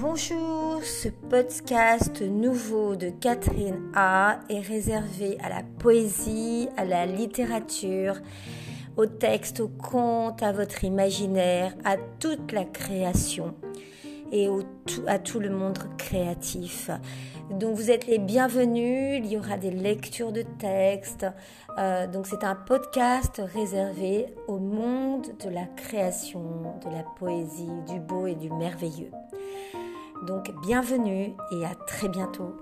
Bonjour, ce podcast nouveau de Catherine A est réservé à la poésie, à la littérature, au texte, au conte, à votre imaginaire, à toute la création et à tout le monde créatif. Donc vous êtes les bienvenus, il y aura des lectures de textes. Euh, donc c'est un podcast réservé au monde de la création, de la poésie, du beau et du merveilleux. Donc bienvenue et à très bientôt.